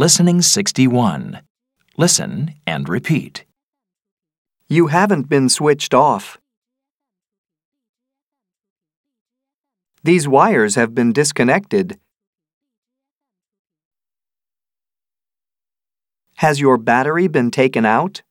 Listening 61. Listen and repeat. You haven't been switched off. These wires have been disconnected. Has your battery been taken out?